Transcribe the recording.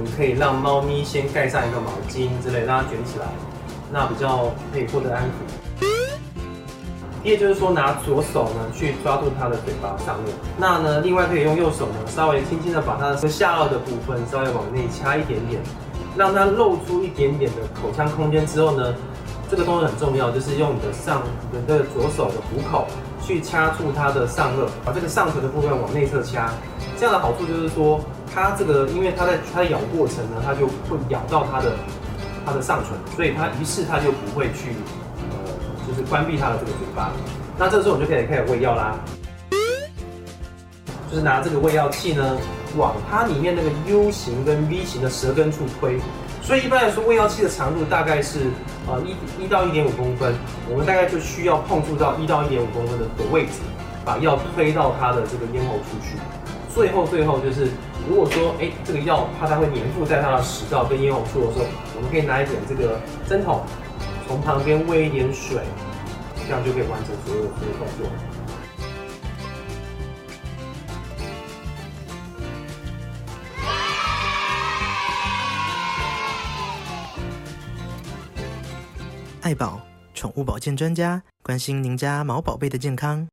你可以让猫咪先盖上一个毛巾之类，让它卷起来，那比较可以获得安抚。第二就是说，拿左手呢去抓住它的嘴巴上面，那呢，另外可以用右手呢稍微轻轻的把它的下颚的部分稍微往内掐一点点，让它露出一点点的口腔空间之后呢，这个动作很重要，就是用你的上你的左手的虎口去掐住它的上颚，把这个上唇的部分往内侧掐。这样的好处就是说，它这个因为它在它的咬过程呢，它就会咬到它的它的上唇，所以它于是它就不会去呃，就是关闭它的这个嘴巴。那这时候我们就可以开始喂药啦，就是拿这个喂药器呢，往它里面那个 U 型跟 V 型的舌根处推。所以一般来说，喂药器的长度大概是呃一一到一点五公分，我们大概就需要碰触到一到一点五公分的的位置，把药推到它的这个咽喉出去。最后，最后就是，如果说，哎，这个药怕它会粘附在它的食道跟咽喉处的时候，我们可以拿一点这个针筒，从旁边喂一点水，这样就可以完成所有的这个动作。爱宝宠物保健专家，关心您家毛宝贝的健康。